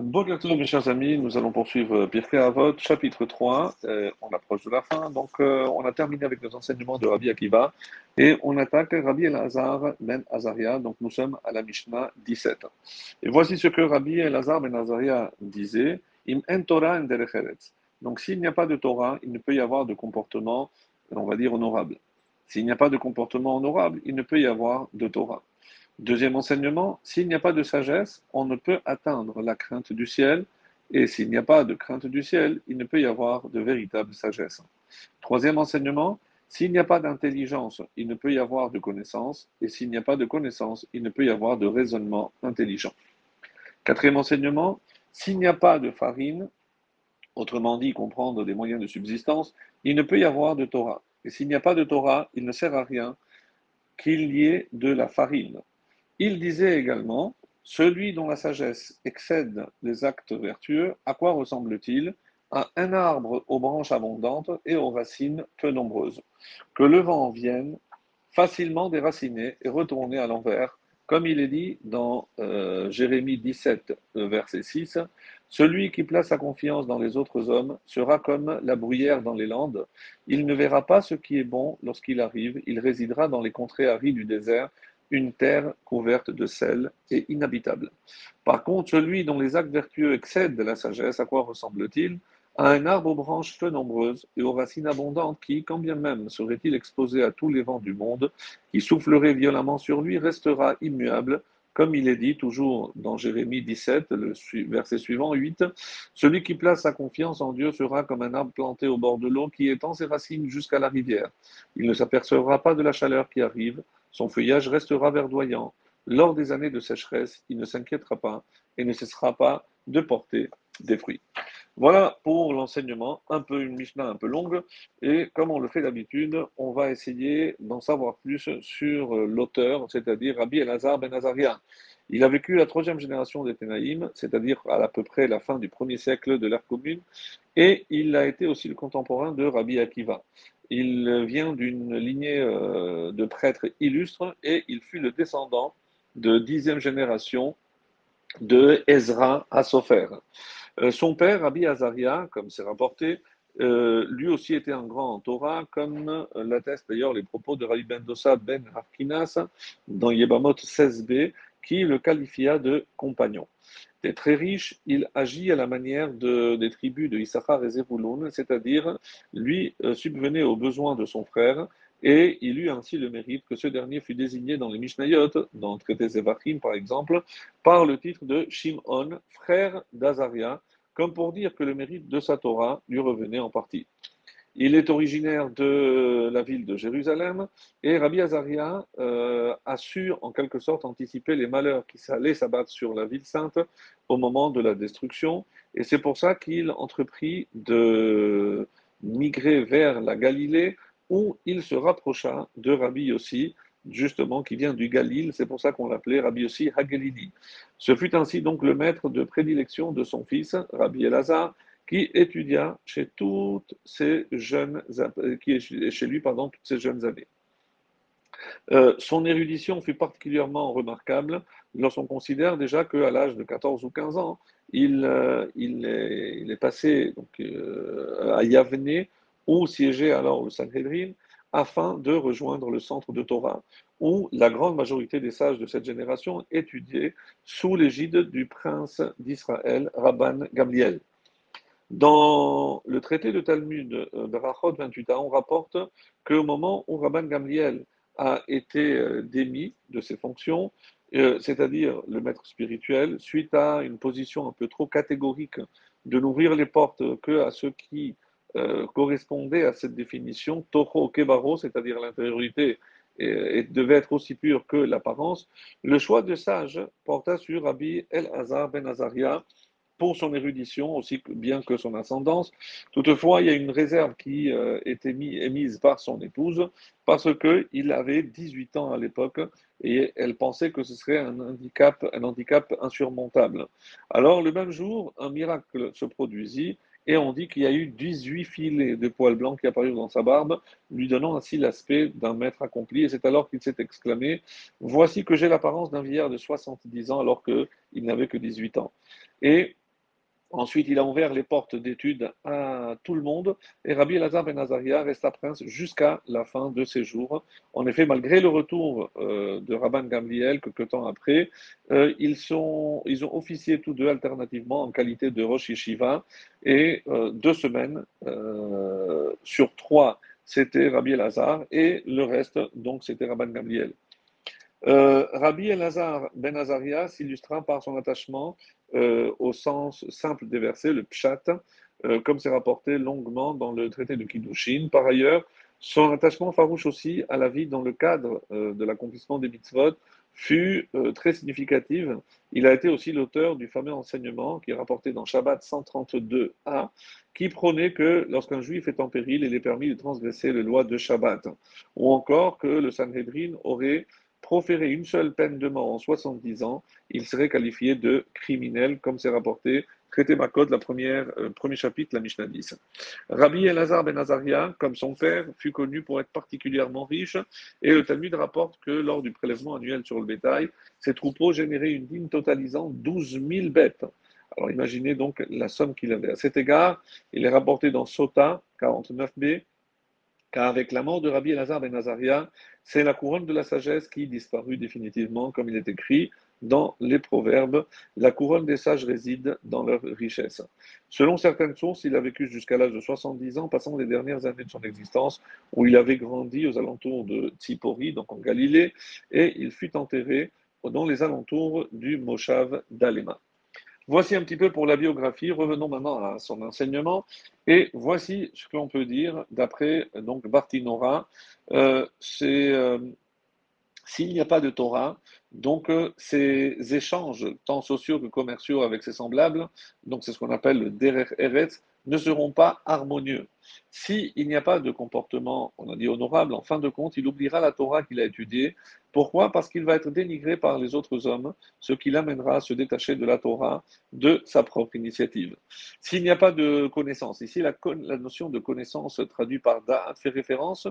Bonjour mes chers amis, nous allons poursuivre Pirkei Avot, chapitre 3. Euh, on approche de la fin, donc euh, on a terminé avec les enseignements de Rabbi Akiva et on attaque Rabbi Elazar ben Azaria, donc nous sommes à la Mishnah 17. Et voici ce que Rabbi Elazar ben Azaria disait Im en Torah en Donc s'il n'y a pas de Torah, il ne peut y avoir de comportement, on va dire, honorable. S'il n'y a pas de comportement honorable, il ne peut y avoir de Torah. Deuxième enseignement, s'il n'y a pas de sagesse, on ne peut atteindre la crainte du ciel, et s'il n'y a pas de crainte du ciel, il ne peut y avoir de véritable sagesse. Troisième enseignement, s'il n'y a pas d'intelligence, il ne peut y avoir de connaissance, et s'il n'y a pas de connaissance, il ne peut y avoir de raisonnement intelligent. Quatrième enseignement, s'il n'y a pas de farine, autrement dit comprendre des moyens de subsistance, il ne peut y avoir de Torah. Et s'il n'y a pas de Torah, il ne sert à rien qu'il y ait de la farine. Il disait également Celui dont la sagesse excède les actes vertueux, à quoi ressemble-t-il À un arbre aux branches abondantes et aux racines peu nombreuses. Que le vent vienne facilement déraciner et retourner à l'envers, comme il est dit dans euh, Jérémie 17, verset 6, Celui qui place sa confiance dans les autres hommes sera comme la bruyère dans les landes. Il ne verra pas ce qui est bon lorsqu'il arrive, il résidera dans les contrées arides du désert, une terre couverte de sel et inhabitable. Par contre, celui dont les actes vertueux excèdent la sagesse, à quoi ressemble-t-il? À un arbre aux branches peu nombreuses et aux racines abondantes qui, quand bien même serait-il exposé à tous les vents du monde, qui soufflerait violemment sur lui, restera immuable, comme il est dit toujours dans Jérémie 17, le verset suivant, 8, Celui qui place sa confiance en Dieu sera comme un arbre planté au bord de l'eau qui étend ses racines jusqu'à la rivière. Il ne s'apercevra pas de la chaleur qui arrive, son feuillage restera verdoyant. Lors des années de sécheresse, il ne s'inquiétera pas et ne cessera pas de porter des fruits. Voilà pour l'enseignement, un peu une Mishnah un peu longue, et comme on le fait d'habitude, on va essayer d'en savoir plus sur l'auteur, c'est-à-dire Rabbi Elazar ben Azaria. Il a vécu la troisième génération des Ténaïm, c'est-à-dire à, peu près la fin du premier siècle de l'ère commune, et il a été aussi le contemporain de Rabbi Akiva. Il vient d'une lignée euh, de prêtres illustres et il fut le descendant de dixième génération de Ezra à. Euh, son père, Rabbi Azaria, comme c'est rapporté, euh, lui aussi était un grand en Torah, comme l'attestent d'ailleurs les propos de Rabbi Ben Dossa Ben Harkinas dans Yebamot 16b, qui le qualifia de compagnon très riche, il agit à la manière de, des tribus de Issachar et Zebulun, c'est-à-dire lui euh, subvenait aux besoins de son frère et il eut ainsi le mérite que ce dernier fut désigné dans les Mishnayot, dans le traité Zevachim par exemple, par le titre de Shimon, frère d'Azaria, comme pour dire que le mérite de sa Torah lui revenait en partie. Il est originaire de la ville de Jérusalem et Rabbi Azaria euh, a su en quelque sorte anticiper les malheurs qui allaient s'abattre sur la ville sainte au moment de la destruction. Et c'est pour ça qu'il entreprit de migrer vers la Galilée où il se rapprocha de Rabbi Yossi, justement qui vient du Galil, c'est pour ça qu'on l'appelait Rabbi Yossi Hagalili. Ce fut ainsi donc le maître de prédilection de son fils, Rabbi Elazar, qui étudia chez toutes ces jeunes, qui est chez lui pendant toutes ces jeunes années. Euh, son érudition fut particulièrement remarquable lorsqu'on considère déjà qu'à l'âge de 14 ou 15 ans, il, euh, il, est, passé euh, à Yavne, où siégeait alors le Sanhedrin, afin de rejoindre le centre de Torah, où la grande majorité des sages de cette génération étudiaient sous l'égide du prince d'Israël, Rabban Gamliel. Dans le traité de Talmud, Berachot 28a, on rapporte qu'au moment où Rabban Gamliel a été euh, démis de ses fonctions, euh, c'est-à-dire le maître spirituel, suite à une position un peu trop catégorique de n'ouvrir les portes que à ceux qui euh, correspondaient à cette définition, Toho Kebaro, c'est-à-dire l'intériorité, et, devait être aussi pure que l'apparence, le choix de sage porta sur Rabbi El Hazar Ben Azaria, pour son érudition aussi bien que son ascendance. Toutefois, il y a une réserve qui euh, était émise par son épouse parce qu'il avait 18 ans à l'époque et elle pensait que ce serait un handicap, un handicap insurmontable. Alors, le même jour, un miracle se produisit et on dit qu'il y a eu 18 filets de poils blancs qui apparurent dans sa barbe, lui donnant ainsi l'aspect d'un maître accompli. Et c'est alors qu'il s'est exclamé Voici que j'ai l'apparence d'un vieillard de 70 ans alors qu'il n'avait que 18 ans. Et Ensuite, il a ouvert les portes d'études à tout le monde et Rabbi Elazar ben Azaria resta prince jusqu'à la fin de ses jours. En effet, malgré le retour euh, de Rabban Gamliel, quelque temps après, euh, ils ont officié tous deux alternativement en qualité de Rosh Yeshiva et euh, deux semaines sur trois, c'était Rabbi Elazar et le reste, donc, c'était Rabban Gamliel. Rabbi Elazar ben Azaria s'illustra par son attachement euh, au sens simple des versets, le pshat, euh, comme c'est rapporté longuement dans le traité de Kiddushin. Par ailleurs, son attachement farouche aussi à la vie dans le cadre euh, de l'accomplissement des mitzvot fut très significatif. Il a été aussi l'auteur du fameux enseignement qui est rapporté dans Shabbat 132a, qui prônait que lorsqu'un juif est en péril, il est permis de transgresser les lois de Shabbat, ou encore que le Sanhedrin aurait proférer une seule peine de mort en 70 ans, il serait qualifié de criminel, comme c'est rapporté, traité Makot, la première, euh, premier chapitre, la Mishnah 10. Rabbi Elazar ben Azaria, comme son père, fut connu pour être particulièrement riche, et le Talmud rapporte que lors du prélèvement annuel sur le bétail, ses troupeaux généraient une dîme totalisant 12 000 bêtes. Alors imaginez donc la somme qu'il avait. À cet égard, il est rapporté dans Sota 49b car avec la mort de Rabbi Elazar ben Azaria, c'est la couronne de la sagesse qui disparut définitivement, comme il est écrit dans les proverbes. La couronne des sages réside dans leur richesse. Selon certaines sources, il a vécu jusqu'à l'âge de 70 ans, passant les dernières années de son existence, où il avait grandi aux alentours de Tsipori, donc en Galilée, et il fut enterré dans les alentours du Moshav d'Alema. Voici un petit peu pour la biographie. Revenons maintenant à son enseignement. Et voici ce qu'on peut dire d'après donc Bartinora. Euh, c'est euh, s'il n'y a pas de Torah, donc euh, ces échanges tant sociaux que commerciaux avec ses semblables, donc c'est ce qu'on appelle le derer eretz, ne seront pas harmonieux. S'il n'y a pas de comportement, on a dit honorable, en fin de compte, il oubliera la Torah qu'il a étudiée. Pourquoi? Parce qu'il va être dénigré par les autres hommes, ce qui l'amènera à se détacher de la Torah de sa propre initiative. S'il n'y a pas de connaissance, ici la, notion de connaissance traduite par Da'at fait référence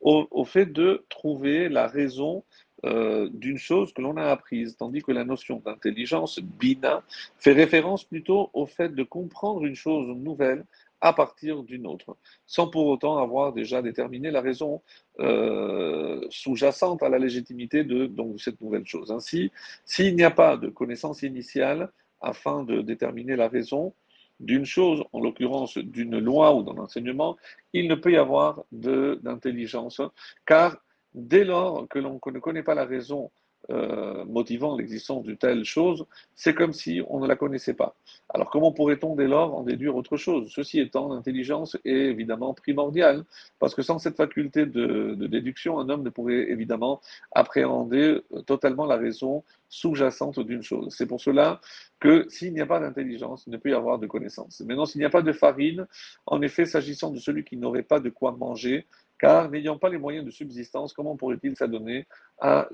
au, fait de trouver la raison euh, d'une chose que l'on a apprise, tandis que la notion d'intelligence, bina, fait référence plutôt au fait de comprendre une chose nouvelle à partir d'une autre, sans pour autant avoir déjà déterminé la raison euh, sous-jacente à la légitimité de donc, cette nouvelle chose. Ainsi, s'il n'y a pas de connaissance initiale afin de déterminer la raison d'une chose, en l'occurrence d'une loi ou d'un enseignement, il ne peut y avoir d'intelligence, car dès lors que l'on ne connaît pas la raison euh, motivant l'existence d'une telle chose, c'est comme si on ne la connaissait pas. Alors comment pourrait-on dès lors en déduire autre chose? Ceci étant, l'intelligence est évidemment primordiale, parce que sans cette faculté de, de déduction, un homme ne pourrait évidemment appréhender totalement la raison sous-jacente d'une chose. C'est pour cela que s'il n'y a pas d'intelligence, il ne peut y avoir de connaissance. Maintenant, s'il n'y a pas de farine, en effet, s'agissant de celui qui n'aurait pas de quoi manger, car n'ayant pas les moyens de subsistance, comment pourrait-il s'adonner à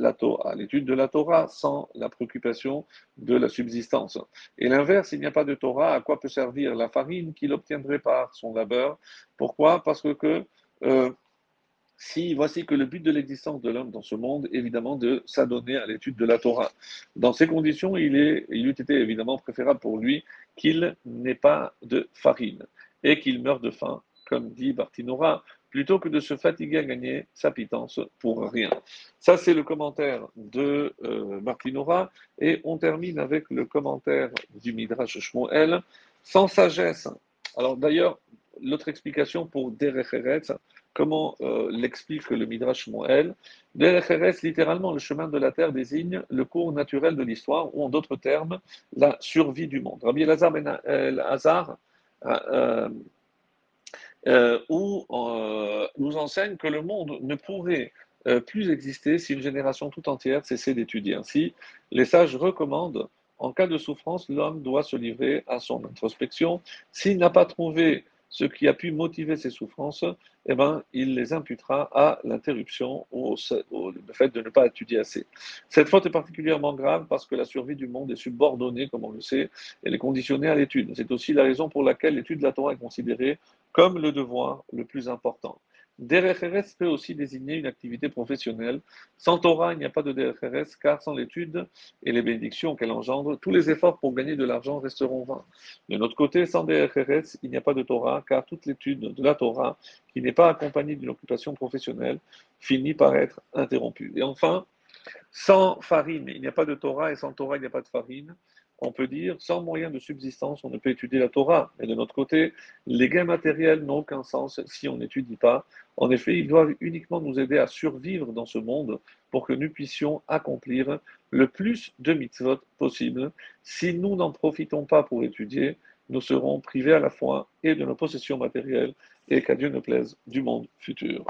l'étude de la Torah sans la préoccupation de la subsistance. Et l'inverse, s'il n'y a pas de Torah, à quoi peut servir la farine qu'il obtiendrait par son labeur? Pourquoi? Parce que euh, si voici que le but de l'existence de l'homme dans ce monde, évidemment, de s'adonner à l'étude de la Torah. Dans ces conditions, il, est, il eût été évidemment préférable pour lui qu'il n'ait pas de farine et qu'il meure de faim, comme dit Bartinora, plutôt que de se fatiguer à gagner sa pitance pour rien. Ça, c'est le commentaire de euh, Martinora. Et on termine avec le commentaire du Midrash Shmuel. Sans sagesse. Alors d'ailleurs, l'autre explication pour Derech comment euh, l'explique le Midrash Shmuel Derech littéralement, le chemin de la terre désigne le cours naturel de l'histoire, ou en d'autres termes, la survie du monde. Rabbi Elazar ben Hazar euh, où euh, nous enseigne que le monde ne pourrait euh, plus exister si une génération tout entière cessait d'étudier. Ainsi, les sages recommandent, en cas de souffrance, l'homme doit se livrer à son introspection. S'il n'a pas trouvé ce qui a pu motiver ces souffrances, eh ben, il les imputera à l'interruption ou au, fait de ne pas étudier assez. Cette faute est particulièrement grave parce que la survie du monde est subordonnée, comme on le sait, elle est conditionnée à l'étude. C'est aussi la raison pour laquelle l'étude de la Torah est considérée comme le devoir le plus important. Derech peut aussi désigner une activité professionnelle. Sans Torah, il n'y a pas de Derech car sans l'étude et les bénédictions qu'elle engendre, tous les efforts pour gagner de l'argent resteront vains. De notre côté, sans Derech il n'y a pas de Torah, car toute l'étude de la Torah, qui n'est pas accompagnée d'une occupation professionnelle, finit par être interrompue. Et enfin, sans farine, il n'y a pas de Torah, et sans Torah, il n'y a pas de farine on peut dire, sans moyen de subsistance, on ne peut étudier la Torah. Mais de notre côté, les gains matériels n'ont aucun sens si on n'étudie pas. En effet, ils doivent uniquement nous aider à survivre dans ce monde pour que nous puissions accomplir le plus de mitzvot possible. Si nous n'en profitons pas pour étudier, nous serons privés à la fois et de nos possessions matérielles et qu'à Dieu ne plaise du monde futur.